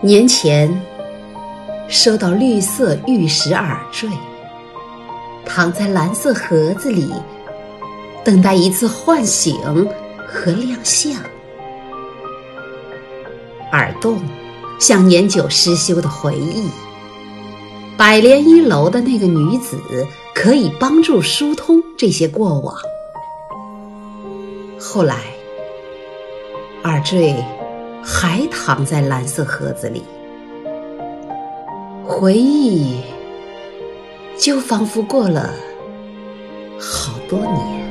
年前收到绿色玉石耳坠，躺在蓝色盒子里，等待一次唤醒和亮相。耳洞像年久失修的回忆，百莲一楼的那个女子可以帮助疏通这些过往。后来，耳坠。还躺在蓝色盒子里，回忆就仿佛过了好多年。